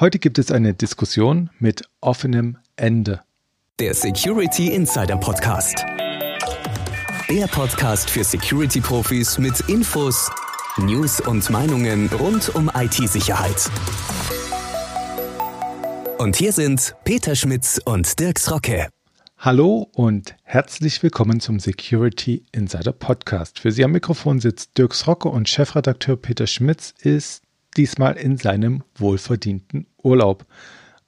Heute gibt es eine Diskussion mit offenem Ende. Der Security Insider Podcast. Der Podcast für Security-Profis mit Infos, News und Meinungen rund um IT-Sicherheit. Und hier sind Peter Schmitz und Dirks Rocke. Hallo und herzlich willkommen zum Security Insider Podcast. Für Sie am Mikrofon sitzt Dirks Rocke und Chefredakteur Peter Schmitz ist diesmal in seinem wohlverdienten Urlaub.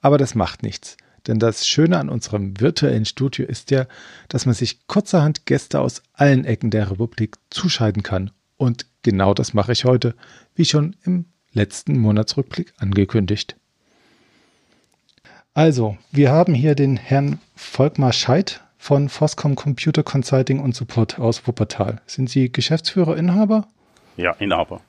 Aber das macht nichts. Denn das Schöne an unserem virtuellen Studio ist ja, dass man sich kurzerhand Gäste aus allen Ecken der Republik zuschalten kann. Und genau das mache ich heute, wie schon im letzten Monatsrückblick angekündigt. Also, wir haben hier den Herrn Volkmar Scheidt von Foscom Computer Consulting und Support aus Wuppertal. Sind Sie Geschäftsführer, Inhaber? Ja, Inhaber.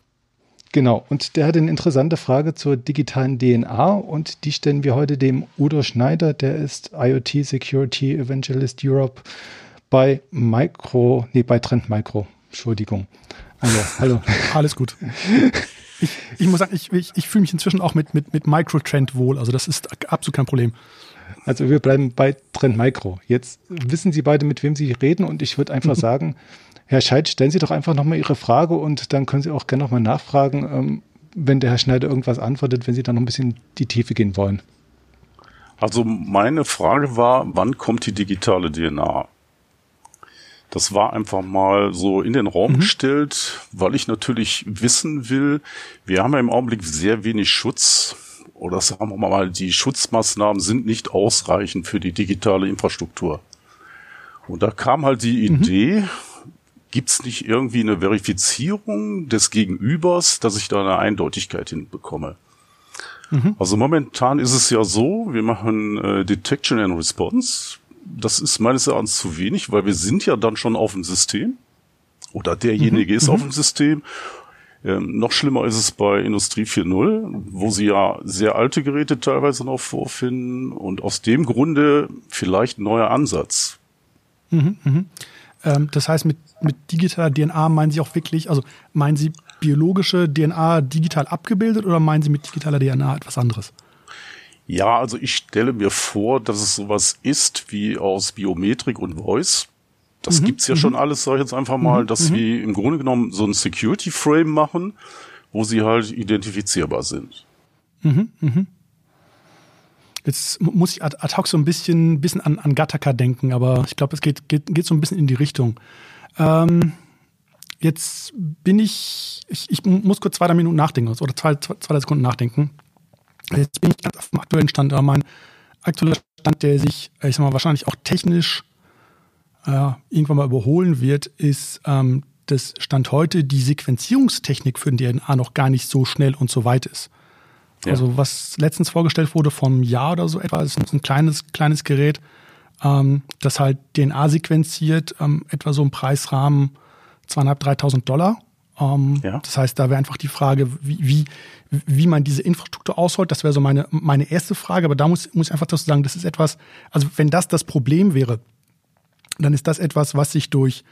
Genau, und der hat eine interessante Frage zur digitalen DNA und die stellen wir heute dem Udo Schneider, der ist IoT Security Evangelist Europe bei Micro, nee, bei Trend Micro. Entschuldigung. Also, hallo. Alles gut. Ich, ich muss sagen, ich, ich, ich fühle mich inzwischen auch mit, mit, mit Microtrend wohl. Also das ist absolut kein Problem. Also wir bleiben bei Trend Micro. Jetzt wissen Sie beide, mit wem Sie reden und ich würde einfach sagen, Herr Scheid, stellen Sie doch einfach nochmal Ihre Frage und dann können Sie auch gerne nochmal nachfragen, ähm, wenn der Herr Schneider irgendwas antwortet, wenn Sie dann noch ein bisschen die Tiefe gehen wollen. Also meine Frage war, wann kommt die digitale DNA? Das war einfach mal so in den Raum mhm. gestellt, weil ich natürlich wissen will, wir haben ja im Augenblick sehr wenig Schutz oder sagen wir mal, die Schutzmaßnahmen sind nicht ausreichend für die digitale Infrastruktur. Und da kam halt die mhm. Idee, Gibt es nicht irgendwie eine Verifizierung des Gegenübers, dass ich da eine Eindeutigkeit hinbekomme? Mhm. Also momentan ist es ja so, wir machen äh, Detection and Response. Das ist meines Erachtens zu wenig, weil wir sind ja dann schon auf dem System. Oder derjenige mhm. ist auf mhm. dem System. Ähm, noch schlimmer ist es bei Industrie 4.0, wo sie ja sehr alte Geräte teilweise noch vorfinden und aus dem Grunde vielleicht ein neuer Ansatz. Mhm, mh. ähm, das heißt, mit mit digitaler DNA meinen Sie auch wirklich, also meinen Sie biologische DNA digital abgebildet oder meinen Sie mit digitaler DNA etwas anderes? Ja, also ich stelle mir vor, dass es sowas ist wie aus Biometrik und Voice. Das mhm. gibt's ja mhm. schon alles, sage ich jetzt einfach mal, mhm. dass mhm. wir im Grunde genommen so ein Security Frame machen, wo sie halt identifizierbar sind. Mhm. Mhm. Jetzt muss ich ad hoc so ein bisschen, bisschen an, an Gattaca denken, aber ich glaube, es geht, geht, geht so ein bisschen in die Richtung. Ähm, jetzt bin ich, ich, ich muss kurz zwei, drei Minuten nachdenken oder zwei, zwei, zwei drei Sekunden nachdenken. Jetzt bin ich ganz auf dem aktuellen Stand, aber mein aktueller Stand, der sich, ich sag mal, wahrscheinlich auch technisch äh, irgendwann mal überholen wird, ist, ähm, dass Stand heute die Sequenzierungstechnik für den DNA noch gar nicht so schnell und so weit ist. Ja. Also was letztens vorgestellt wurde vom Jahr oder so etwa, ist ein kleines, kleines Gerät, ähm, das halt DNA sequenziert, ähm, etwa so im Preisrahmen 2.500, 3.000 Dollar. Ähm, ja. Das heißt, da wäre einfach die Frage, wie, wie, wie man diese Infrastruktur ausholt. Das wäre so meine, meine erste Frage. Aber da muss, muss ich einfach dazu sagen, das ist etwas, also wenn das das Problem wäre, dann ist das etwas, was sich durch,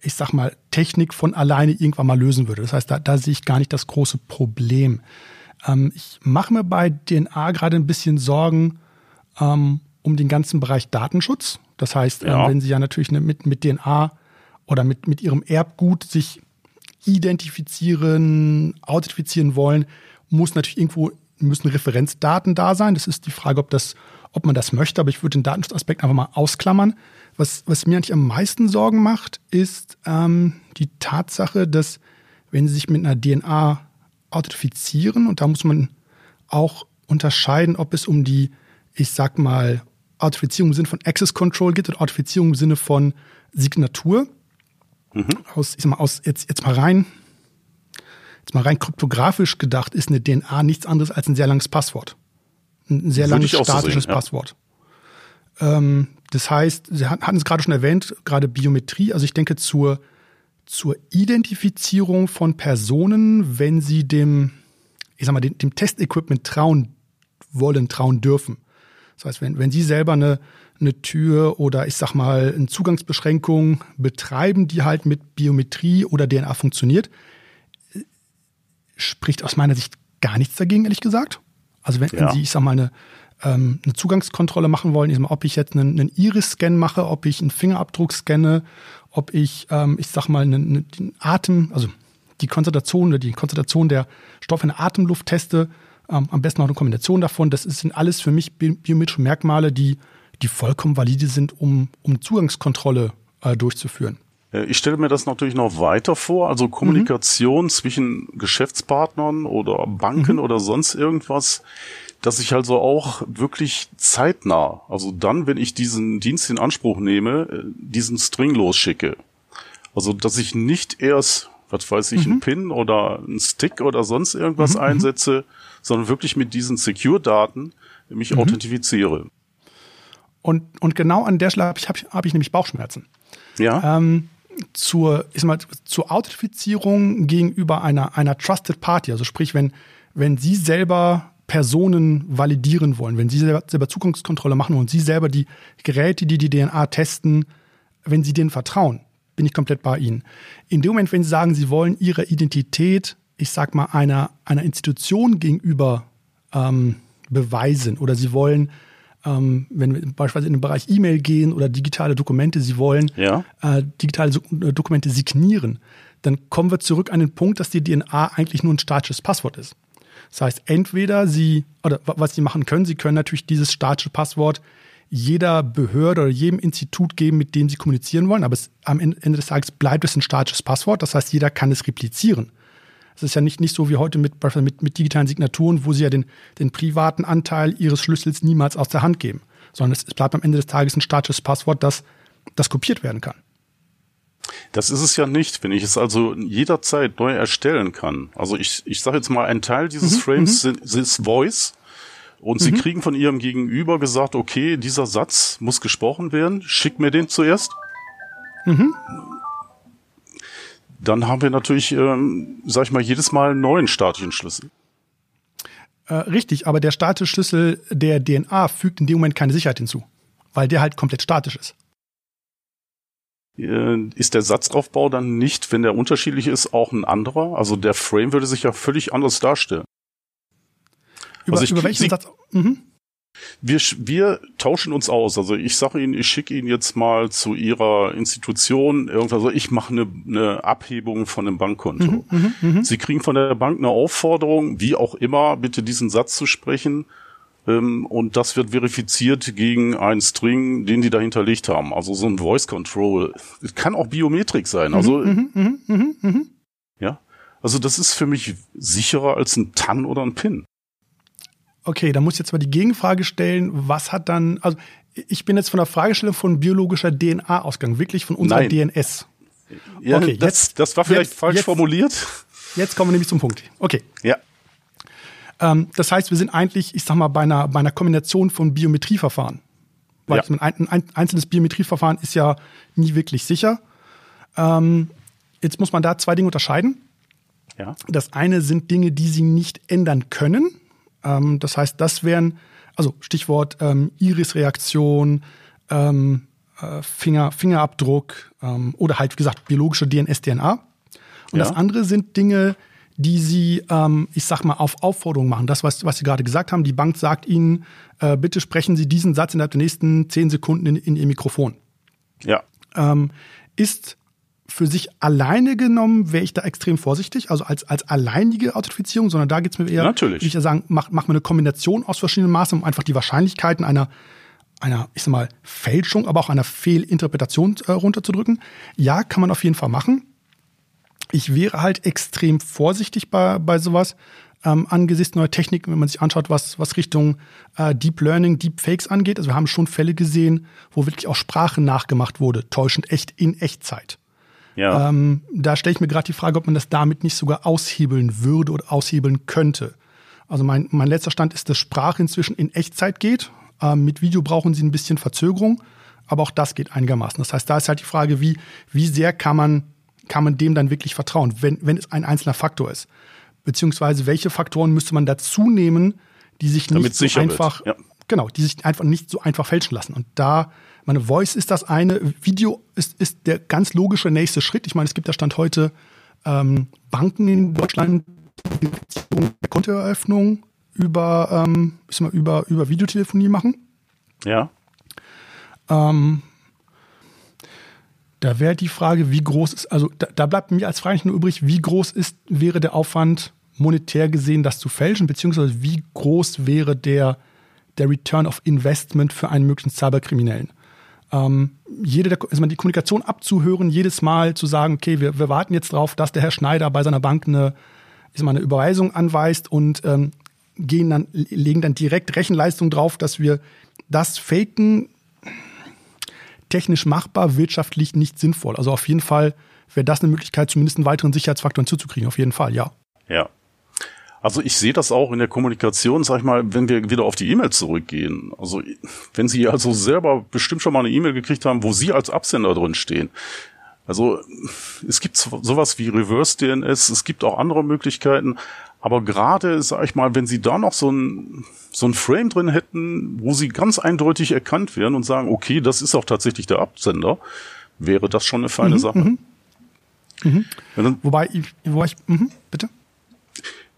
ich sag mal, Technik von alleine irgendwann mal lösen würde. Das heißt, da, da sehe ich gar nicht das große Problem. Ähm, ich mache mir bei DNA gerade ein bisschen Sorgen, ähm, um den ganzen Bereich Datenschutz. Das heißt, ja. wenn Sie ja natürlich mit, mit DNA oder mit, mit Ihrem Erbgut sich identifizieren, authentifizieren wollen, muss natürlich irgendwo müssen Referenzdaten da sein. Das ist die Frage, ob das, ob man das möchte. Aber ich würde den Datenschutzaspekt einfach mal ausklammern. Was, was mir eigentlich am meisten Sorgen macht, ist ähm, die Tatsache, dass wenn Sie sich mit einer DNA authentifizieren, und da muss man auch unterscheiden, ob es um die, ich sag mal, Authentifizierung im Sinne von Access Control geht und Authentifizierung im Sinne von Signatur. Mhm. Aus, ich sag mal, aus, jetzt, jetzt mal rein, jetzt mal rein kryptografisch gedacht, ist eine DNA nichts anderes als ein sehr langes Passwort. Ein sehr langes statisches sehen, ja. Passwort. Ähm, das heißt, Sie hatten es gerade schon erwähnt, gerade Biometrie, also ich denke zur, zur Identifizierung von Personen, wenn sie dem, ich sag mal, dem, dem Testequipment trauen wollen, trauen dürfen. Das heißt, wenn, wenn Sie selber eine, eine Tür oder ich sag mal eine Zugangsbeschränkung betreiben, die halt mit Biometrie oder DNA funktioniert, spricht aus meiner Sicht gar nichts dagegen, ehrlich gesagt. Also wenn, Ja. wenn Sie, ich sag mal, eine, ähm, eine Zugangskontrolle machen wollen, ob ich jetzt einen, einen Iris-Scan mache, ob ich einen Fingerabdruck scanne, ob ich, ähm, ich sag mal, einen, einen, den Atem, also die Konzentration oder die Konzentration der Stoffe in der Atemluft teste, ähm, am besten auch eine Kombination davon. Das sind alles für mich bi- biometrische Merkmale, die, die vollkommen valide sind, um, um Zugangskontrolle äh, durchzuführen. Äh, Ich stelle mir das natürlich noch weiter vor, also Kommunikation zwischen Geschäftspartnern oder Banken oder sonst irgendwas, dass ich also auch wirklich zeitnah, also dann, wenn ich diesen Dienst in Anspruch nehme, äh, diesen String losschicke. Also, dass ich nicht erst, was weiß ich, einen Pin oder einen Stick oder sonst irgendwas einsetze, sondern wirklich mit diesen Secure-Daten mich authentifiziere. Und, und genau an der Stelle habe ich, hab ich, hab ich nämlich Bauchschmerzen. Ja? ähm, zur, ich sag mal, zur Authentifizierung gegenüber einer, einer Trusted Party. Also sprich, wenn, wenn Sie selber Personen validieren wollen, wenn Sie selber, selber Zugangskontrolle machen und Sie selber die Geräte, die die DNA testen, wenn Sie denen vertrauen, bin ich komplett bei Ihnen. In dem Moment, wenn Sie sagen, Sie wollen Ihre Identität, ich sag mal, einer, einer Institution gegenüber ähm, beweisen oder Sie wollen ähm, wenn wir beispielsweise in den Bereich E-Mail gehen oder digitale Dokumente, Sie wollen Ja. äh, digitale äh, Dokumente signieren, dann kommen wir zurück an den Punkt, dass die DNA eigentlich nur ein statisches Passwort ist. Das heißt, entweder Sie, oder wa- was Sie machen können, Sie können natürlich dieses statische Passwort jeder Behörde oder jedem Institut geben, mit dem Sie kommunizieren wollen, aber es, am Ende des Tages bleibt es ein statisches Passwort. Das heißt, jeder kann es replizieren. Es ist ja nicht, nicht so wie heute mit, mit, mit digitalen Signaturen, wo sie ja den, den privaten Anteil ihres Schlüssels niemals aus der Hand geben, sondern es, es bleibt am Ende des Tages ein statisches Passwort, das, das kopiert werden kann. Das ist es ja nicht, wenn ich es also jederzeit neu erstellen kann. Also ich, ich sage jetzt mal, ein Teil dieses Frames sind, ist Voice und Sie kriegen von Ihrem Gegenüber gesagt, okay, dieser Satz muss gesprochen werden, schick mir den zuerst. Dann haben wir natürlich, ähm, sag ich mal, jedes Mal einen neuen statischen Schlüssel. Äh, richtig, aber der statische Schlüssel der DNA fügt in dem Moment keine Sicherheit hinzu, weil der halt komplett statisch ist. Äh, ist der Satzaufbau dann nicht, wenn der unterschiedlich ist, auch ein anderer? Also der Frame würde sich ja völlig anders darstellen. Über, Also ich- über welchen Sie- Satz? Mhm. Wir, wir tauschen uns aus. Also ich sage Ihnen, ich schicke Ihnen jetzt mal zu Ihrer Institution irgendwas. Also ich mache eine, eine Abhebung von einem Bankkonto. Sie kriegen von der Bank eine Aufforderung, wie auch immer, bitte diesen Satz zu sprechen. Ähm, und das wird verifiziert gegen einen String, den die da hinterlegt haben. Also so ein Voice Control. Es kann auch Biometrik sein. Also ja, also das ist für mich sicherer als ein TAN oder ein PIN. Okay, da muss ich jetzt mal die Gegenfrage stellen, was hat dann, also ich bin jetzt von der Fragestellung von biologischer DNA ausgegangen, wirklich von unserer Nein. DNS. Ja, Okay, das, jetzt- das war vielleicht jetzt- falsch jetzt- formuliert. Jetzt kommen wir nämlich zum Punkt. Okay. Ja. Ähm, das heißt, wir sind eigentlich, ich sag mal, bei einer, bei einer Kombination von Biometrieverfahren. Weil Ja. ein, ein einzelnes Biometrieverfahren ist ja nie wirklich sicher. Ähm, jetzt muss man da zwei Dinge unterscheiden. Ja. Das eine sind Dinge, die Sie nicht ändern können. Ähm, das heißt, das wären, also Stichwort ähm, Iris-Reaktion, ähm, äh, Finger, Fingerabdruck ähm, oder halt, wie gesagt, biologische DNS-DNA. Und Ja. das andere sind Dinge, die Sie, ähm, ich sag mal, auf Aufforderung machen. Das, was, was Sie gerade gesagt haben, die Bank sagt Ihnen, äh, bitte sprechen Sie diesen Satz innerhalb der nächsten zehn Sekunden in, in Ihr Mikrofon Ja. ähm, ist für sich alleine genommen, wäre ich da extrem vorsichtig, also als, als alleinige Authentifizierung, sondern da geht es mir eher, Natürlich. würde ich ja sagen, mach, mach mir eine Kombination aus verschiedenen Maßnahmen, um einfach die Wahrscheinlichkeiten einer, einer, ich sag mal, Fälschung, aber auch einer Fehlinterpretation äh, runterzudrücken. Ja, kann man auf jeden Fall machen. Ich wäre halt extrem vorsichtig bei, bei sowas. Ähm, angesichts neuer Techniken, wenn man sich anschaut, was, was Richtung äh, Deep Learning, Deep Fakes angeht. Also wir haben schon Fälle gesehen, wo wirklich auch Sprache nachgemacht wurde, täuschend echt in Echtzeit. Ja. Ähm, da stelle ich mir gerade die Frage, ob man das damit nicht sogar aushebeln würde oder aushebeln könnte. Also mein, mein letzter Stand ist, dass Sprache inzwischen in Echtzeit geht. Ähm, mit Video brauchen sie ein bisschen Verzögerung, aber auch das geht einigermaßen. Das heißt, da ist halt die Frage, wie, wie sehr kann man, kann man dem dann wirklich vertrauen, wenn, wenn es ein einzelner Faktor ist. Beziehungsweise welche Faktoren müsste man dazu nehmen, die sich Damit nicht so einfach, ja. genau, die sich einfach nicht so einfach fälschen lassen. Und da, meine Voice ist das eine, Video ist, ist der ganz logische nächste Schritt. Ich meine, es gibt ja Stand heute ähm, Banken in Deutschland, die Kontoeröffnung über, ähm, mal, über, über Videotelefonie machen. Ja. Ähm, da wäre die Frage, wie groß ist, also da, da bleibt mir als Frage nur übrig, wie groß ist, wäre der Aufwand monetär gesehen, das zu fälschen, beziehungsweise wie groß wäre der, der Return of Investment für einen möglichen Cyberkriminellen? Ähm, jede, also die Kommunikation abzuhören, jedes Mal zu sagen, okay, wir, wir warten jetzt darauf, dass der Herr Schneider bei seiner Bank eine, ist mal, eine Überweisung anweist und ähm, gehen dann, legen dann direkt Rechenleistung drauf, dass wir das faken, technisch machbar, wirtschaftlich nicht sinnvoll. Also auf jeden Fall wäre das eine Möglichkeit, zumindest einen weiteren Sicherheitsfaktor hinzuzukriegen. Auf jeden Fall, ja. Ja. Also ich sehe das auch in der Kommunikation, sag ich mal, wenn wir wieder auf die E-Mail zurückgehen. Also wenn Sie also selber bestimmt schon mal eine E-Mail gekriegt haben, wo Sie als Absender drin stehen. Also es gibt sowas wie Reverse DNS, es gibt auch andere Möglichkeiten, aber gerade, sag ich mal, wenn Sie da noch so ein, so ein Frame drin hätten, wo Sie ganz eindeutig erkannt werden und sagen, okay, das ist auch tatsächlich der Absender, wäre das schon eine feine mhm, Sache. Mhm. Mhm. Dann, wobei, wo ich, mhm, bitte?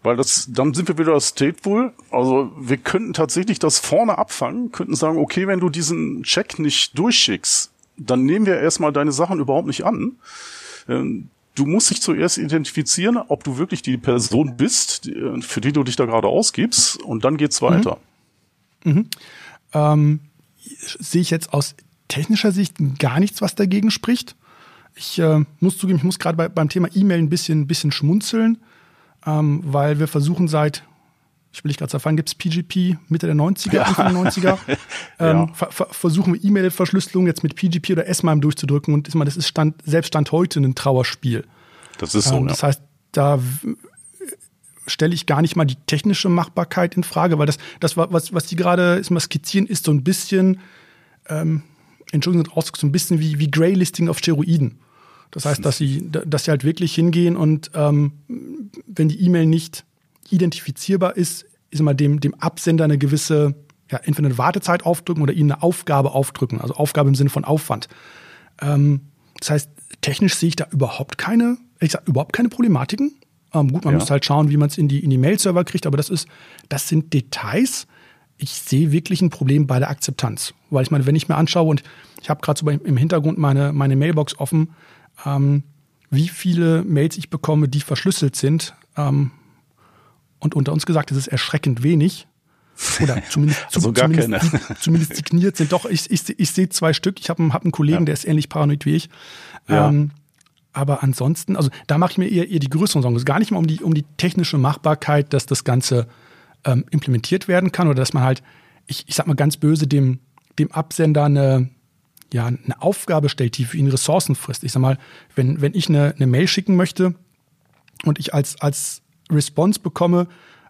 Weil das, dann sind wir wieder stateful. Also wir könnten tatsächlich das vorne abfangen, könnten sagen, okay, wenn du diesen Check nicht durchschickst, dann nehmen wir erstmal deine Sachen überhaupt nicht an. Du musst dich zuerst identifizieren, ob du wirklich die Person bist, für die du dich da gerade ausgibst, und dann geht's weiter. Mhm. Mhm. Ähm, sehe ich jetzt aus technischer Sicht gar nichts, was dagegen spricht. Ich äh, muss zugeben, ich muss gerade bei, beim Thema E-Mail ein bisschen, ein bisschen schmunzeln ähm, weil wir versuchen seit, ich will nicht gerade sagen, gibt es PGP Mitte der 90er, ja. Anfang der 90er, ähm, ja. ver ver versuchen wir E-Mail-Verschlüsselung jetzt mit PGP oder S-MIME durchzudrücken und das ist Stand, selbst Stand heute ein Trauerspiel. Das ist so, ähm, Das ja. heißt, da stelle ich gar nicht mal die technische Machbarkeit in Frage, weil das, das was, was die gerade skizzieren, ist so ein bisschen, ähm, Entschuldigung, so ein bisschen wie, wie Greylisting auf Steroiden. Das heißt, dass sie, dass sie halt wirklich hingehen und ähm, wenn die E-Mail nicht identifizierbar ist, ist immer dem, dem Absender eine gewisse, ja, entweder eine Wartezeit aufdrücken oder ihnen eine Aufgabe aufdrücken. Also Aufgabe im Sinne von Aufwand. Ähm, das heißt, technisch sehe ich da überhaupt keine, ich sag, überhaupt keine Problematiken. Ähm, gut, man ja. muss halt schauen, wie man es in die, in die Mail-Server kriegt, aber das ist, das sind Details. Ich sehe wirklich ein Problem bei der Akzeptanz. Weil ich meine, wenn ich mir anschaue und ich habe gerade so im Hintergrund meine, meine Mailbox offen, ähm, wie viele Mails ich bekomme, die verschlüsselt sind. Ähm, und unter uns gesagt, es ist erschreckend wenig. Oder zumindest, also zum, zumindest, zumindest signiert sind. Doch, ich, ich, ich sehe zwei Stück. Ich habe hab einen Kollegen, ja. der ist ähnlich paranoid wie ich. Ja. Ähm, aber ansonsten, also da mache ich mir eher, eher die größeren Sorgen. Es ist gar nicht mal um die, um die technische Machbarkeit, dass das Ganze ähm, implementiert werden kann oder dass man halt, ich, ich sag mal ganz böse, dem, dem Absender eine, ja, eine Aufgabe stellt, die für ihn Ressourcen frisst. Ich sag mal, wenn, wenn ich eine, eine Mail schicken möchte und ich als, als Response bekomme,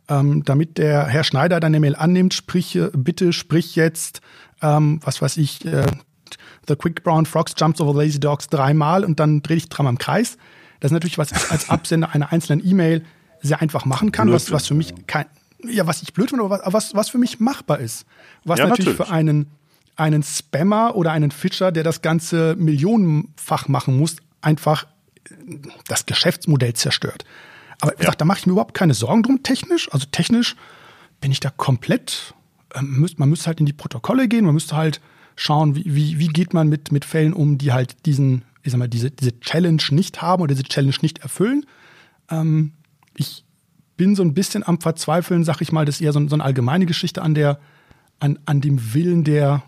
ähm, damit der Herr Schneider deine Mail annimmt, sprich, bitte sprich jetzt, ähm, was weiß ich, äh, The Quick Brown Frogs jumps over lazy dogs dreimal und dann drehe ich dreimal im Kreis. Das ist natürlich, was ich als Absender einer einzelnen E-Mail sehr einfach machen kann, was, was für mich kein, ja, was ich blöd finde, aber was, was für mich machbar ist. Was ja, natürlich, natürlich für einen einen Spammer oder einen Fischer, der das Ganze millionenfach machen muss, einfach das Geschäftsmodell zerstört. Aber ja. da mache ich mir überhaupt keine Sorgen drum, technisch. Also technisch bin ich da komplett, ähm, man müsste halt in die Protokolle gehen, man müsste halt schauen, wie, wie, wie geht man mit, mit Fällen um, die halt diesen, ich sag mal, diese, diese Challenge nicht haben oder diese Challenge nicht erfüllen. Ähm, ich bin so ein bisschen am Verzweifeln, sag ich mal, das ist eher so, so eine allgemeine Geschichte an der, an, an dem Willen der,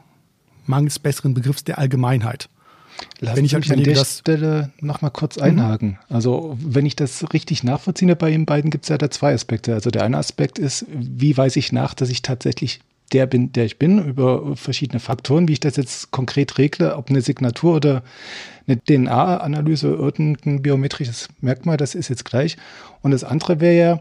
mangels besseren Begriffs der Allgemeinheit. Lass wenn ich halt an der Stelle noch mal kurz einhaken. Mhm. Also wenn ich das richtig nachvollziehe bei Ihnen beiden, gibt es ja da zwei Aspekte. Also der eine Aspekt ist, wie weiß ich nach, dass ich tatsächlich der bin, der ich bin, über verschiedene Faktoren, wie ich das jetzt konkret regle, ob eine Signatur oder eine DNA-Analyse, irgendein biometrisches Merkmal, das ist jetzt gleich. Und das andere wäre ja,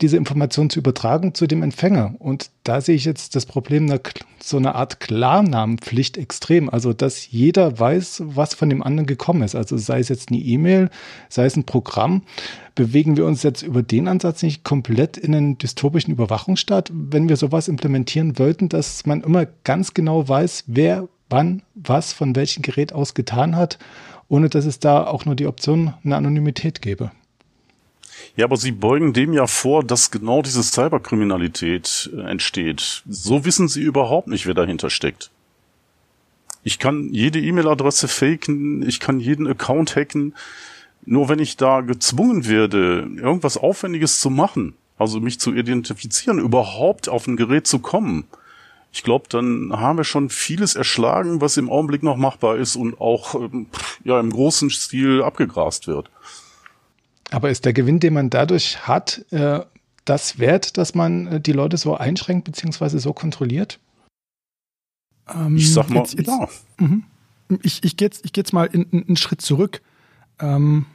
diese Information zu übertragen zu dem Empfänger. Und da sehe ich jetzt das Problem einer, so einer Art Klarnamenpflicht extrem. Also, dass jeder weiß, was von dem anderen gekommen ist. Also, sei es jetzt eine E-Mail, sei es ein Programm. Bewegen wir uns jetzt über den Ansatz nicht komplett in einen dystopischen Überwachungsstaat, wenn wir sowas implementieren wollten, dass man immer ganz genau weiß, wer wann was von welchem Gerät aus getan hat, ohne dass es da auch nur die Option einer Anonymität gäbe? Ja, aber Sie beugen dem ja vor, dass genau diese Cyberkriminalität äh, entsteht. So wissen Sie überhaupt nicht, wer dahinter steckt. Ich kann jede E-Mail-Adresse faken, ich kann jeden Account hacken. Nur wenn ich da gezwungen werde, irgendwas Aufwendiges zu machen, also mich zu identifizieren, überhaupt auf ein Gerät zu kommen, ich glaube, dann haben wir schon vieles erschlagen, was im Augenblick noch machbar ist und auch ähm, ja im großen Stil abgegrast wird. Aber ist der Gewinn, den man dadurch hat, äh, das wert, dass man äh, die Leute so einschränkt bzw. so kontrolliert? Ähm, ich sag mal, jetzt, jetzt, ja. Mhm. Ich, ich gehe jetzt, ich geh jetzt mal in, in, einen Schritt zurück. Ähm,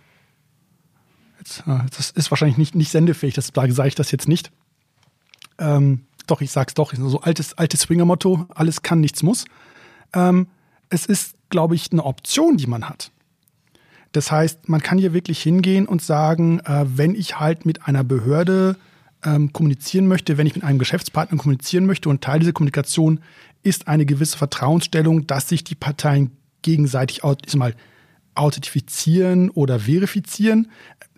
jetzt, äh, das ist wahrscheinlich nicht, nicht sendefähig, das sage ich das jetzt nicht. Ähm, doch, ich sag's doch, so altes, altes Swinger-Motto, alles kann, nichts muss. Ähm, es ist, glaube ich, eine Option, die man hat. Das heißt, man kann hier wirklich hingehen und sagen, äh, wenn ich halt mit einer Behörde ähm, kommunizieren möchte, wenn ich mit einem Geschäftspartner kommunizieren möchte und Teil dieser Kommunikation ist eine gewisse Vertrauensstellung, dass sich die Parteien gegenseitig ich mal, authentifizieren oder verifizieren,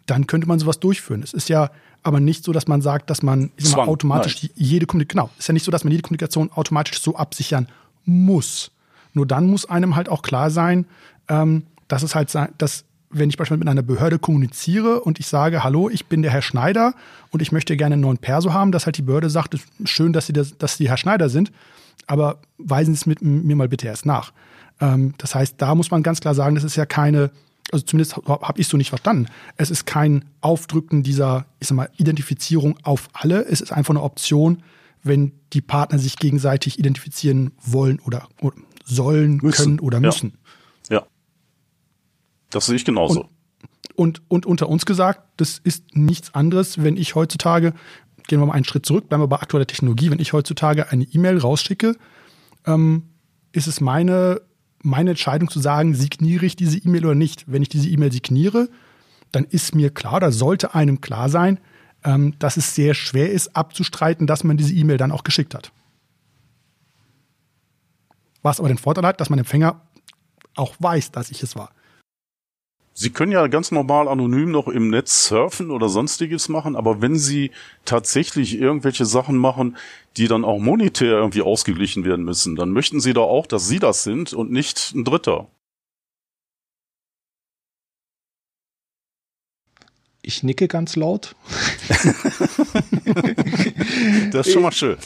dann könnte man sowas durchführen. Es ist ja aber nicht so, dass man sagt, dass man mal, automatisch nein. jede Kommunikation, genau, ist ja nicht so, dass man jede Kommunikation automatisch so absichern muss. Nur dann muss einem halt auch klar sein, ähm, dass es halt sein, dass wenn ich beispielsweise mit einer Behörde kommuniziere und ich sage, hallo, ich bin der Herr Schneider und ich möchte gerne einen neuen Perso haben, dass halt die Behörde sagt, schön, dass Sie, das, dass Sie Herr Schneider sind, aber weisen Sie es mit mir mal bitte erst nach. Ähm, das heißt, da muss man ganz klar sagen, das ist ja keine, also zumindest habe ich so nicht verstanden. Es ist kein Aufdrücken dieser, ich sag mal, Identifizierung auf alle. Es ist einfach eine Option, wenn die Partner sich gegenseitig identifizieren wollen oder, oder sollen, müssen. können oder müssen. Ja. ja. Das sehe ich genauso. Und, und, und unter uns gesagt, das ist nichts anderes, wenn ich heutzutage, gehen wir mal einen Schritt zurück, bleiben wir bei aktueller Technologie, wenn ich heutzutage eine E-Mail rausschicke, ähm, ist es meine meine Entscheidung zu sagen, signiere ich diese E-Mail oder nicht. Wenn ich diese E-Mail signiere, dann ist mir klar, da sollte einem klar sein, ähm, dass es sehr schwer ist, abzustreiten, dass man diese E-Mail dann auch geschickt hat. Was aber den Vorteil hat, dass mein Empfänger auch weiß, dass ich es war. Sie können ja ganz normal anonym noch im Netz surfen oder sonstiges machen, aber wenn Sie tatsächlich irgendwelche Sachen machen, die dann auch monetär irgendwie ausgeglichen werden müssen, dann möchten Sie doch auch, dass Sie das sind und nicht ein Dritter. Ich nicke ganz laut. das ist schon mal schön.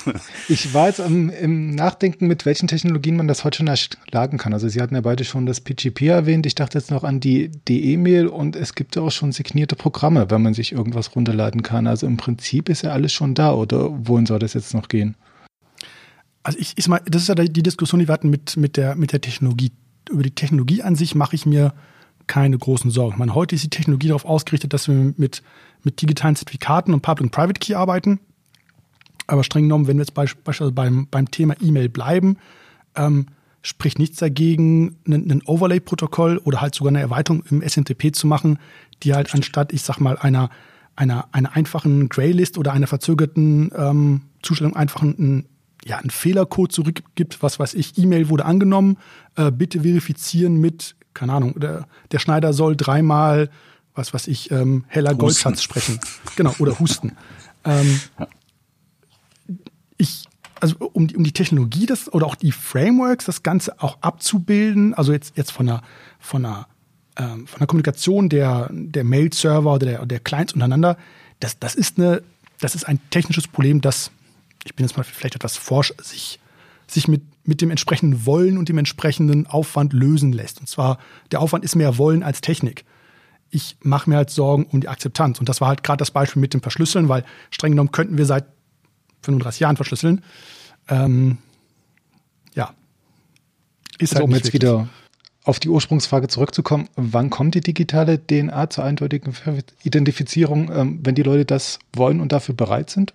Ich war jetzt im, im, Nachdenken, mit welchen Technologien man das heute schon erschlagen kann. Also Sie hatten ja beide schon das PGP erwähnt. Ich dachte jetzt noch an die E-Mail und es gibt ja auch schon signierte Programme, wenn man sich irgendwas runterladen kann. Also im Prinzip ist ja alles schon da oder wohin soll das jetzt noch gehen? Also ich, ich mal, das ist ja die Diskussion, die wir hatten mit, mit, der, mit der Technologie. Über die Technologie an sich mache ich mir keine großen Sorgen. Ich meine, heute ist die Technologie darauf ausgerichtet, dass wir mit, mit digitalen Zertifikaten und Public und Private Key arbeiten. Aber streng genommen, wenn wir jetzt beispielsweise beim, beim Thema E-Mail bleiben, ähm, spricht nichts dagegen, ein, Overlay-Protokoll oder halt sogar eine Erweiterung im SMTP zu machen, die halt anstatt, ich sag mal, einer, einer, einer einfachen Graylist oder einer verzögerten ähm, Zustellung einfach einen, ja, einen Fehlercode zurückgibt, was weiß ich, E-Mail wurde angenommen, äh, bitte verifizieren mit keine Ahnung, der, der Schneider soll dreimal, was weiß ich, ähm, heller Goldschatz sprechen. Genau, oder husten. ähm, ich, also um die, um die Technologie das, oder auch die Frameworks, das Ganze auch abzubilden, also jetzt, jetzt von einer, von einer, ähm, von der Kommunikation der, der Mail-Server oder der, der Clients untereinander, das, das ist eine, das ist ein technisches Problem, das, ich bin jetzt mal vielleicht etwas forsch, sich sich mit, mit dem entsprechenden Wollen und dem entsprechenden Aufwand lösen lässt. Und zwar, der Aufwand ist mehr Wollen als Technik. Ich mache mir halt Sorgen um die Akzeptanz. Und das war halt gerade das Beispiel mit dem Verschlüsseln, weil streng genommen könnten wir seit 35 Jahren verschlüsseln. Ähm, ja. Ist also, halt um jetzt wirklich. wieder auf die Ursprungsfrage zurückzukommen, wann kommt die digitale DNA zur eindeutigen Identifizierung, ähm, wenn die Leute das wollen und dafür bereit sind?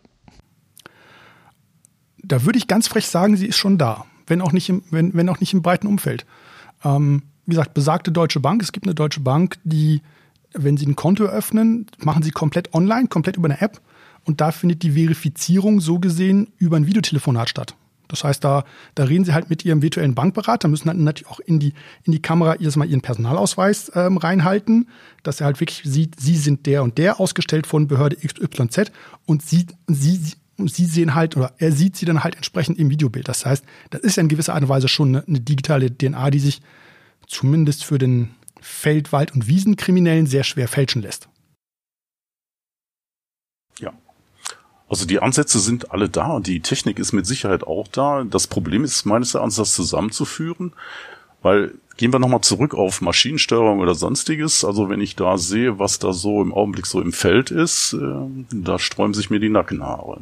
da würde ich ganz frech sagen, sie ist schon da, wenn auch nicht im, wenn, wenn auch nicht im breiten Umfeld. Ähm, wie gesagt, besagte Deutsche Bank, es gibt eine Deutsche Bank, die, wenn sie ein Konto eröffnen, machen sie komplett online, komplett über eine App und da findet die Verifizierung so gesehen über ein Videotelefonat statt. Das heißt, da, da reden sie halt mit ihrem virtuellen Bankberater, müssen dann natürlich auch in die, in die Kamera jedes Mal ihren Personalausweis ähm, reinhalten, dass er halt wirklich sieht, sie sind der und der ausgestellt von Behörde XYZ und sie, sie, sie sehen halt, oder er sieht sie dann halt entsprechend im Videobild. Das heißt, das ist ja in gewisser Art und Weise schon eine, eine digitale DNA, die sich zumindest für den Feld-, Wald- und Wiesenkriminellen sehr schwer fälschen lässt. Ja. Also die Ansätze sind alle da und die Technik ist mit Sicherheit auch da. Das Problem ist meines Erachtens, das zusammenzuführen, weil gehen wir nochmal zurück auf Maschinensteuerung oder sonstiges. Also wenn ich da sehe, was da so im Augenblick so im Feld ist, äh, da sträuben sich mir die Nackenhaare.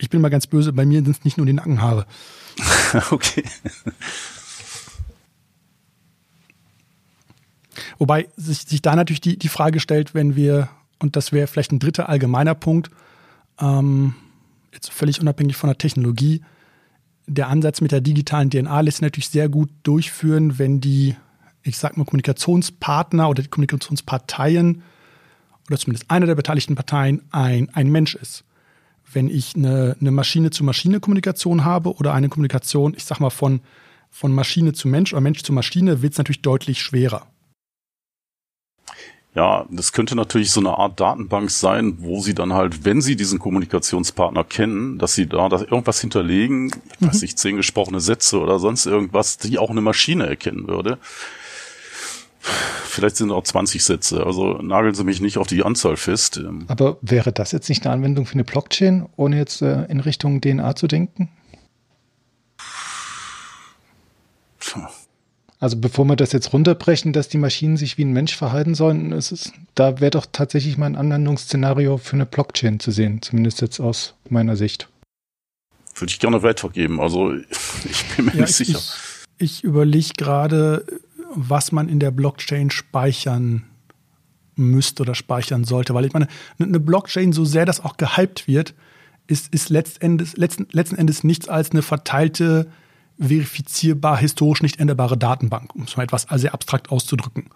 Ich bin mal ganz böse, bei mir sind es nicht nur die Nackenhaare. okay. Wobei sich, sich da natürlich die, die Frage stellt, wenn wir und das wäre vielleicht ein dritter allgemeiner Punkt, ähm, jetzt völlig unabhängig von der Technologie, der Ansatz mit der digitalen DNA lässt sich natürlich sehr gut durchführen, wenn die, ich sag mal, Kommunikationspartner oder die Kommunikationsparteien oder zumindest einer der beteiligten Parteien ein, ein Mensch ist. Wenn ich eine, eine Maschine-zu-Maschine-Kommunikation habe oder eine Kommunikation, ich sag mal, von, von Maschine zu Mensch oder Mensch zu Maschine, wird es natürlich deutlich schwerer. Ja, das könnte natürlich so eine Art Datenbank sein, wo sie dann halt, wenn sie diesen Kommunikationspartner kennen, dass sie da dass irgendwas hinterlegen, ich weiß mhm. nicht, zehn gesprochene Sätze oder sonst irgendwas, die auch eine Maschine erkennen würde. Vielleicht sind auch 20 Sätze, also nageln Sie mich nicht auf die Anzahl fest. Aber wäre das jetzt nicht eine Anwendung für eine Blockchain, ohne jetzt äh, in Richtung DNA zu denken? Puh. Also bevor wir das jetzt runterbrechen, dass die Maschinen sich wie ein Mensch verhalten sollen, ist es, da wäre doch tatsächlich mal ein Anwendungsszenario für eine Blockchain zu sehen, zumindest jetzt aus meiner Sicht. Würde ich gerne weitergeben. Also ich bin mir ja, nicht sicher. Ich, ich überlege gerade, was man in der Blockchain speichern müsste oder speichern sollte. Weil ich meine, eine Blockchain, so sehr das auch gehypt wird, ist, ist letzten, letzten, letzten Endes nichts als eine verteilte verifizierbar, historisch nicht änderbare Datenbank, um es mal etwas sehr abstrakt auszudrücken.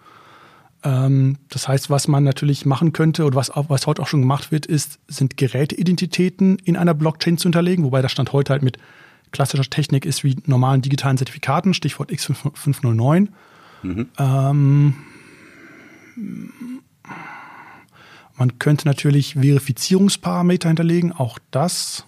Ähm, das heißt, was man natürlich machen könnte oder was, was heute auch schon gemacht wird, ist, sind Geräteidentitäten in einer Blockchain zu hinterlegen, wobei das Stand heute halt mit klassischer Technik ist wie normalen digitalen Zertifikaten, Stichwort X509. Mhm. Ähm, man könnte natürlich Verifizierungsparameter hinterlegen, auch das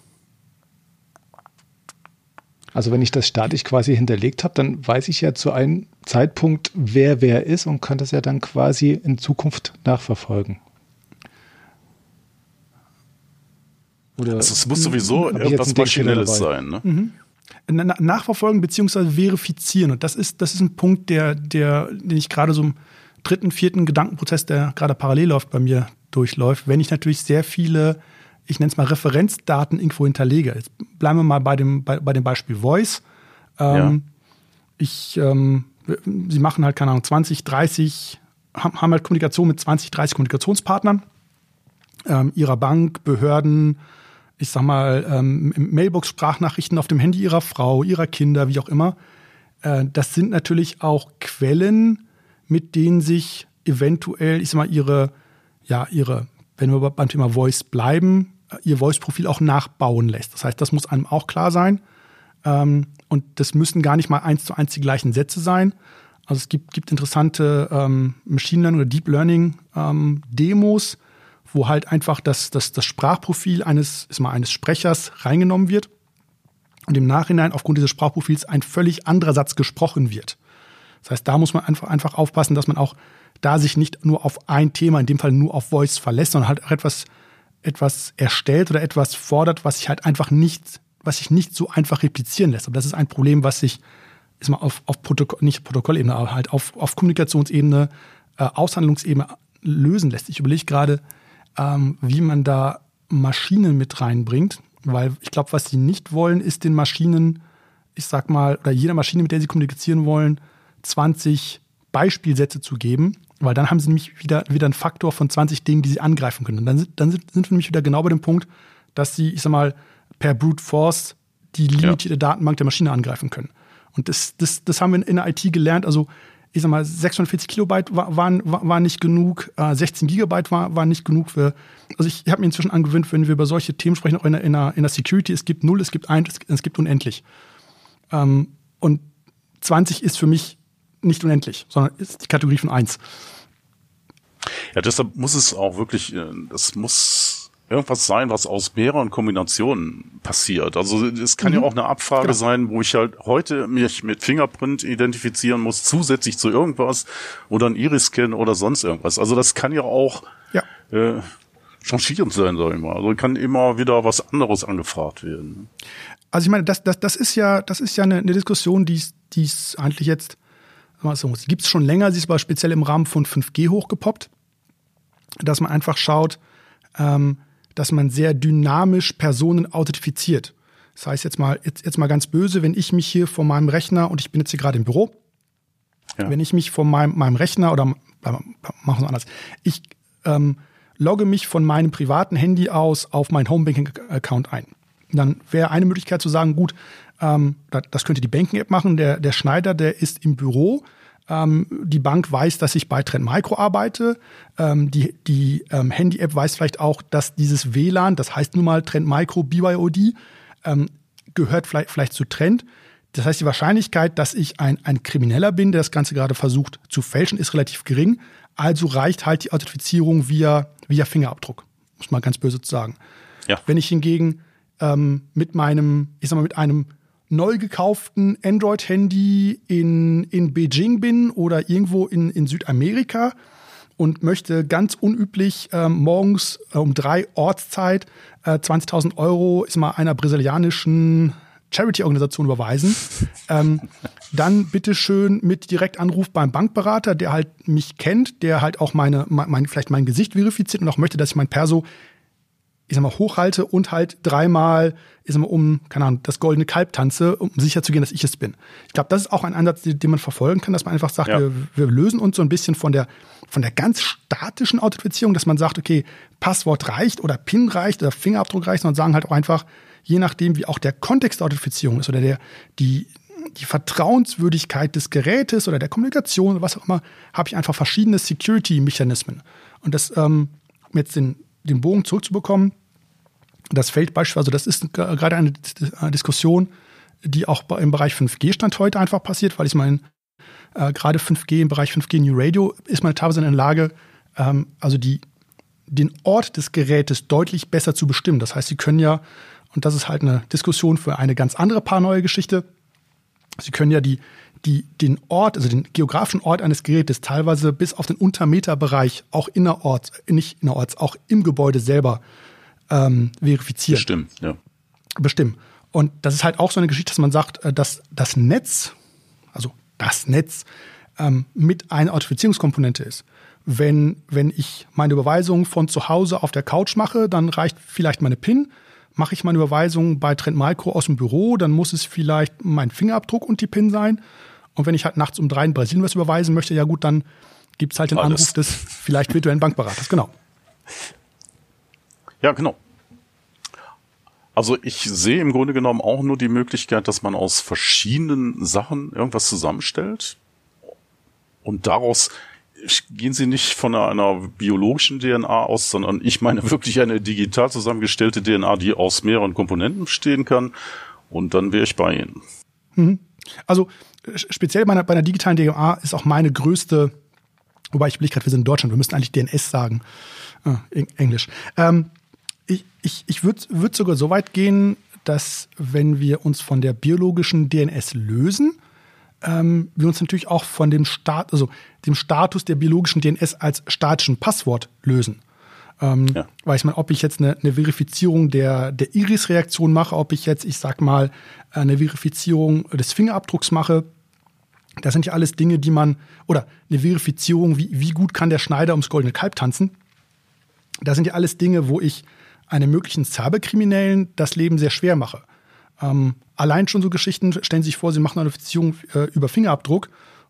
also wenn ich das statisch quasi hinterlegt habe, dann weiß ich ja zu einem Zeitpunkt, wer wer ist und kann das ja dann quasi in Zukunft nachverfolgen. Oder also es muss sowieso irgendwas Maschinelles sein. Ne? Mhm. Nachverfolgen bzw. verifizieren. Und das ist, das ist ein Punkt, der, der, den ich gerade so im dritten, vierten Gedankenprozess, der gerade parallel läuft, bei mir durchläuft. Wenn ich natürlich sehr viele ich nenne es mal Referenzdaten irgendwo hinterlege. Jetzt bleiben wir mal bei dem, bei, bei dem Beispiel Voice. Ähm, ja. Ich, ähm, sie machen halt, keine Ahnung, 20, 30, haben, haben halt Kommunikation mit 20, 30 Kommunikationspartnern ähm, ihrer Bank, Behörden, ich sag mal, ähm, Mailbox-Sprachnachrichten auf dem Handy ihrer Frau, ihrer Kinder, wie auch immer. Äh, das sind natürlich auch Quellen, mit denen sich eventuell, ich sag mal, ihre, ja, ihre, wenn wir beim Thema Voice bleiben, ihr Voice-Profil auch nachbauen lässt. Das heißt, das muss einem auch klar sein. Ähm, und das müssen gar nicht mal eins zu eins die gleichen Sätze sein. Also es gibt, gibt interessante ähm, Machine Learning oder Deep Learning ähm, Demos, wo halt einfach das, das, das Sprachprofil eines, ist mal eines Sprechers reingenommen wird und im Nachhinein aufgrund dieses Sprachprofils ein völlig anderer Satz gesprochen wird. Das heißt, da muss man einfach, einfach aufpassen, dass man auch da sich nicht nur auf ein Thema, in dem Fall nur auf Voice verlässt, sondern halt auch etwas etwas erstellt oder etwas fordert, was sich halt einfach nicht, was sich nicht so einfach replizieren lässt. Aber das ist ein Problem, was sich ist mal auf, auf Protokoll, nicht Protokollebene, aber halt auf, auf Kommunikationsebene, äh, Aushandlungsebene lösen lässt. Ich überlege gerade, ähm, wie man da Maschinen mit reinbringt, weil ich glaube, was sie nicht wollen, ist den Maschinen, ich sag mal, oder jeder Maschine, mit der sie kommunizieren wollen, 20 Beispielsätze zu geben, weil dann haben sie nämlich wieder, wieder einen Faktor von 20 Dingen, die sie angreifen können. Und dann, sind, dann sind, sind wir nämlich wieder genau bei dem Punkt, dass sie, ich sag mal, per Brute Force die limitierte ja. Datenbank der Maschine angreifen können. Und das, das, das haben wir in der IT gelernt. Also ich sag mal, 640 Kilobyte war, waren, war nicht genug, äh, 16 Gigabyte war, war nicht genug für. Also ich, habe mir inzwischen angewöhnt, wenn wir über solche Themen sprechen, auch in der, in der, in der Security, es gibt null, es gibt eins, es, es gibt unendlich. Ähm, und 20 ist für mich nicht unendlich, sondern ist die Kategorie von eins. Ja, deshalb muss es auch wirklich, äh, das muss irgendwas sein, was aus mehreren Kombinationen passiert. Also es kann mhm. ja auch eine Abfrage genau. sein, wo ich halt heute mich mit Fingerprint identifizieren muss, zusätzlich zu irgendwas oder ein Iris-Scan oder sonst irgendwas. Also das kann ja auch ja. Äh, changierend sein, sag ich mal. Also kann immer wieder was anderes angefragt werden. Also ich meine, das, das, das ist ja, das ist ja eine, eine Diskussion, die es eigentlich jetzt, so, gibt es schon länger, sie ist aber speziell im Rahmen von 5G hochgepoppt dass man einfach schaut, ähm, dass man sehr dynamisch Personen authentifiziert. Das heißt jetzt mal, jetzt, jetzt mal ganz böse, wenn ich mich hier vor meinem Rechner und ich bin jetzt hier gerade im Büro, ja. wenn ich mich von meinem, meinem Rechner oder machen wir es anders, ich ähm, logge mich von meinem privaten Handy aus auf meinen Homebanking-Account ein. Dann wäre eine Möglichkeit zu sagen, gut, ähm, das könnte die Banking-App machen. Der, der Schneider, der ist im Büro, ähm, die Bank weiß, dass ich bei Trend Micro arbeite. Ähm, die die ähm, Handy-App weiß vielleicht auch, dass dieses WLAN, das heißt nun mal Trend Micro BYOD, ähm, gehört vielleicht, vielleicht zu Trend. Das heißt, die Wahrscheinlichkeit, dass ich ein, ein Krimineller bin, der das Ganze gerade versucht zu fälschen, ist relativ gering. Also reicht halt die Authentifizierung via, via Fingerabdruck, muss man ganz böse zu sagen. Ja. Wenn ich hingegen ähm, mit meinem, ich sag mal, mit einem neu gekauften Android-Handy in, in Beijing bin oder irgendwo in, in Südamerika und möchte ganz unüblich ähm, morgens äh, um drei Ortszeit äh, 20.000 Euro ist mal einer brasilianischen Charity-Organisation überweisen, ähm, dann bitte schön mit Direktanruf beim Bankberater, der halt mich kennt, der halt auch meine, mein, vielleicht mein Gesicht verifiziert und auch möchte, dass ich mein Perso ich sag mal, hochhalte und halt dreimal, ich sag mal, um, keine Ahnung, das goldene Kalb tanze, um sicher zu gehen, dass ich es bin. Ich glaube, das ist auch ein Ansatz, den, den, man verfolgen kann, dass man einfach sagt, ja. wir, wir, lösen uns so ein bisschen von der, von der ganz statischen Authentifizierung, dass man sagt, okay, Passwort reicht oder PIN reicht oder Fingerabdruck reicht, sondern sagen halt auch einfach, je nachdem, wie auch der Kontext der Authentifizierung ist oder der, die, die Vertrauenswürdigkeit des Gerätes oder der Kommunikation oder was auch immer, habe ich einfach verschiedene Security-Mechanismen. Und das, ähm, um jetzt den den Bogen zurückzubekommen, das fällt beispielsweise, also das ist gerade eine Diskussion, die auch im Bereich 5G stand heute einfach passiert, weil ich meine, äh, gerade 5G im Bereich 5G New Radio ist man teilweise in der Lage, ähm, also die, den Ort des Gerätes deutlich besser zu bestimmen. Das heißt, Sie können ja, und das ist halt eine Diskussion für eine ganz andere paar neue Geschichte, Sie können ja die, die, den Ort, also den geografischen Ort eines Gerätes teilweise bis auf den Untermeterbereich auch innerorts, nicht innerorts, auch im Gebäude selber ähm, verifizieren. Bestimmt, ja. Bestimmen. Und das ist halt auch so eine Geschichte, dass man sagt, äh, dass das Netz, also das Netz, ähm, mit einer Authentifizierungskomponente ist. Wenn, wenn ich meine Überweisung von zu Hause auf der Couch mache, dann reicht vielleicht meine PIN Mache ich meine Überweisung bei Trend Micro aus dem Büro, dann muss es vielleicht mein Fingerabdruck und die PIN sein. Und wenn ich halt nachts um drei in Brasilien was überweisen möchte, ja gut, dann gibt es halt den Alles. Anruf des vielleicht virtuellen Bankberaters. Genau. Ja, genau. Also ich sehe im Grunde genommen auch nur die Möglichkeit, dass man aus verschiedenen Sachen irgendwas zusammenstellt und daraus gehen Sie nicht von einer biologischen DNA aus, sondern ich meine wirklich eine digital zusammengestellte DNA, die aus mehreren Komponenten bestehen kann. Und dann wäre ich bei Ihnen. Mhm. Also speziell bei einer, bei einer digitalen DNA ist auch meine größte, wobei ich will gerade, wir sind in Deutschland, wir müssten eigentlich DNS sagen, äh, Englisch. Ähm, ich ich, ich würde würd sogar so weit gehen, dass wenn wir uns von der biologischen DNS lösen, ähm, wir uns natürlich auch von dem Start, also dem Status der biologischen DNS als statischen Passwort lösen. Ähm, ja. Weil ich meine, ob ich jetzt eine, eine Verifizierung der, der Iris-Reaktion mache, ob ich jetzt, ich sag mal, eine Verifizierung des Fingerabdrucks mache, das sind ja alles Dinge, die man, oder eine Verifizierung, wie, wie gut kann der Schneider ums goldene Kalb tanzen. Das sind ja alles Dinge, wo ich einem möglichen Cyberkriminellen das Leben sehr schwer mache. Ähm, allein schon so Geschichten, stellen Sie sich vor, Sie machen eine Verifizierung äh, über Fingerabdruck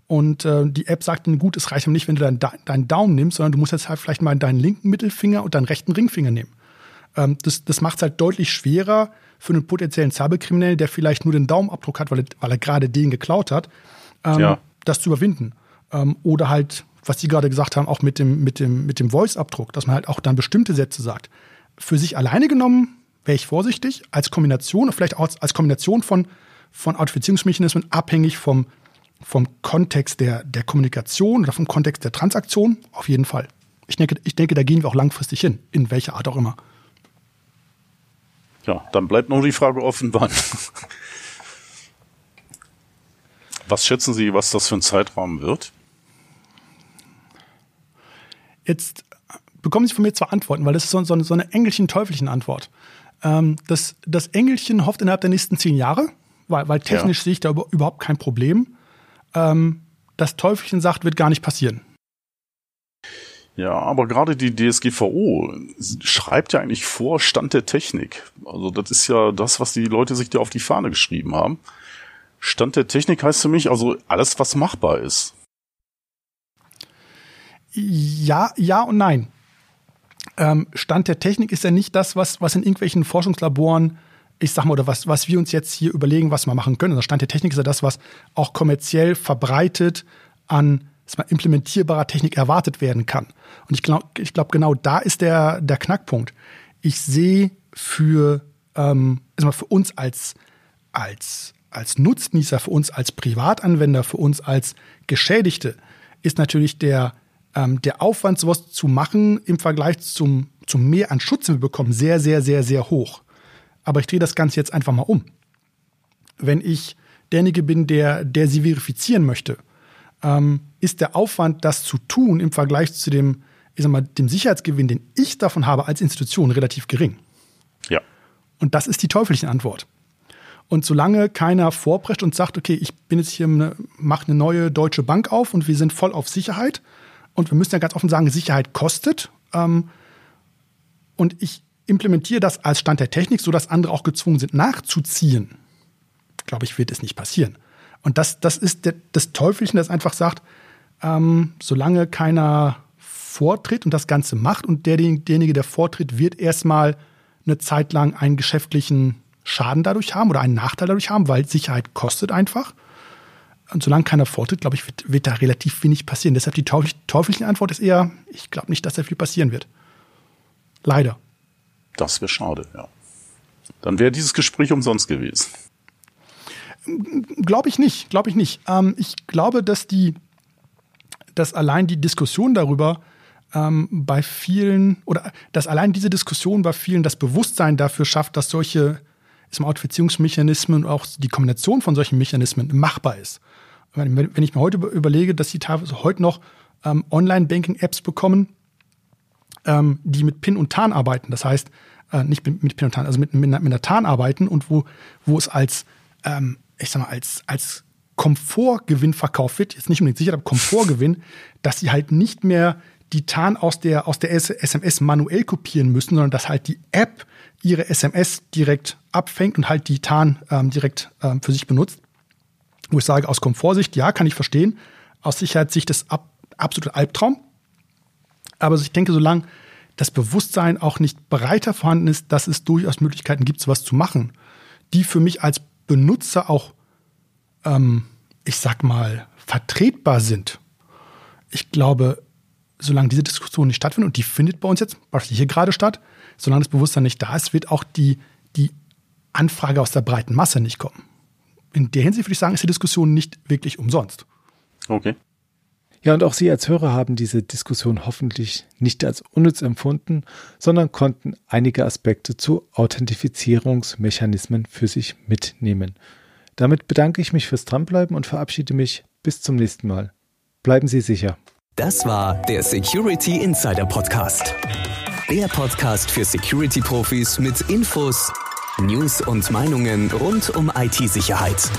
und äh, die App sagt Ihnen, gut, es reicht ihm nicht, wenn du deinen, deinen Daumen nimmst, sondern du musst jetzt halt vielleicht mal deinen linken Mittelfinger und deinen rechten Ringfinger nehmen. Ähm, das das macht es halt deutlich schwerer für einen potenziellen Cyberkriminellen, der vielleicht nur den Daumenabdruck hat, weil er, weil er gerade den geklaut hat, ähm, ja. das zu überwinden. Ähm, oder halt, was Sie gerade gesagt haben, auch mit dem, mit dem, mit dem Voice-Abdruck, dass man halt auch dann bestimmte Sätze sagt. Für sich alleine genommen wäre ich vorsichtig, als Kombination, vielleicht auch als, als Kombination von, von Authentifizierungsmechanismen, abhängig vom, vom Kontext der, der Kommunikation oder vom Kontext der Transaktion, auf jeden Fall. Ich denke, ich denke, da gehen wir auch langfristig hin, in welcher Art auch immer. Ja, dann bleibt noch die Frage offen, wann. Was schätzen Sie, was das für ein Zeitraum wird? Jetzt bekommen Sie von mir zwei Antworten, weil das ist so, so eine, so eine engelchen-teuflischen Antwort. Ähm, das, das Engelchen hofft innerhalb der nächsten zehn Jahre, weil, weil technisch ja. sehe ich da überhaupt kein Problem. Ähm, das Teufelchen sagt, wird gar nicht passieren. Ja, aber gerade die DSGVO schreibt ja eigentlich vor Stand der Technik. Also das ist ja das, was die Leute sich da auf die Fahne geschrieben haben. Stand der Technik heißt für mich also alles, was machbar ist. Ja, ja und nein. Ähm, Stand der Technik ist ja nicht das, was, was in irgendwelchen Forschungslaboren, ich sag mal, oder was, was wir uns jetzt hier überlegen, was wir machen können. Also Stand der Technik ist ja das, was auch kommerziell verbreitet an mal, implementierbarer Technik erwartet werden kann. Und ich glaube, ich glaub, genau da ist der, der Knackpunkt. Ich sehe für, ähm, mal, für uns als, als, als Nutznießer, für uns als Privatanwender, für uns als Geschädigte, ist natürlich der, ähm, der Aufwand, sowas zu machen im Vergleich zum, zum Mehr an Schutz, den wir bekommen, sehr, sehr, sehr, sehr hoch. Aber ich drehe das Ganze jetzt einfach mal um. Wenn ich derjenige bin, der, der sie verifizieren möchte, ähm, ist der Aufwand, das zu tun, im Vergleich zu dem, ich sag mal, dem Sicherheitsgewinn, den ich davon habe als Institution, relativ gering. Ja. Und das ist die teuflische Antwort. Und solange keiner vorprescht und sagt, okay, ich bin jetzt hier, eine, mache eine neue deutsche Bank auf und wir sind voll auf Sicherheit und wir müssen ja ganz offen sagen, Sicherheit kostet. Ähm, und ich implementiere das als Stand der Technik, sodass andere auch gezwungen sind, nachzuziehen. Glaube ich, wird es nicht passieren. Und das, das ist der, das Teufelchen, das einfach sagt, ähm, solange keiner vortritt und das Ganze macht und derjenige, der vortritt, wird erstmal eine Zeit lang einen geschäftlichen Schaden dadurch haben oder einen Nachteil dadurch haben, weil Sicherheit kostet einfach. Und solange keiner vortritt, glaube ich, wird, wird, da relativ wenig passieren. Deshalb die teuflische Antwort ist eher, ich glaube nicht, dass da viel passieren wird. Leider. Das wäre schade, ja. Dann wäre dieses Gespräch umsonst gewesen. Glaube ich nicht, glaube ich nicht. Ähm, ich glaube, dass die, dass allein die Diskussion darüber ähm, bei vielen oder dass allein diese Diskussion bei vielen das Bewusstsein dafür schafft, dass solche Authentifizierungsmechanismen und auch die Kombination von solchen Mechanismen machbar ist. Wenn, wenn ich mir heute überlege, dass sie teilweise heute noch ähm, Online-Banking-Apps bekommen, ähm, die mit PIN und TAN arbeiten, das heißt, äh, nicht mit, mit PIN und TAN, also mit, mit, mit einer TAN arbeiten und wo, wo es als ähm, ich sag mal, als, als Komfortgewinn verkauft wird, jetzt nicht unbedingt sicher, aber Komfortgewinn, dass sie halt nicht mehr die TAN aus der, aus der SMS manuell kopieren müssen, sondern dass halt die App ihre SMS direkt abfängt und halt die TAN ähm, direkt ähm, für sich benutzt. Wo ich sage, aus Komfortsicht, ja, kann ich verstehen. Aus Sicherheitssicht ist ab, absoluter Albtraum. Aber ich denke, solange das Bewusstsein auch nicht breiter vorhanden ist, dass es durchaus Möglichkeiten gibt, sowas zu machen, die für mich als Benutzer auch, ähm, ich sag mal, vertretbar sind. Ich glaube, solange diese Diskussion nicht stattfindet, und die findet bei uns jetzt, hier gerade statt, solange das Bewusstsein nicht da ist, wird auch die, die Anfrage aus der breiten Masse nicht kommen. In der Hinsicht würde ich sagen, ist die Diskussion nicht wirklich umsonst. Okay. Ja, und auch Sie als Hörer haben diese Diskussion hoffentlich nicht als unnütz empfunden, sondern konnten einige Aspekte zu Authentifizierungsmechanismen für sich mitnehmen. Damit bedanke ich mich fürs Dranbleiben und verabschiede mich bis zum nächsten Mal. Bleiben Sie sicher. Das war der Security Insider Podcast. Der Podcast für Security-Profis mit Infos, News und Meinungen rund um IT-Sicherheit.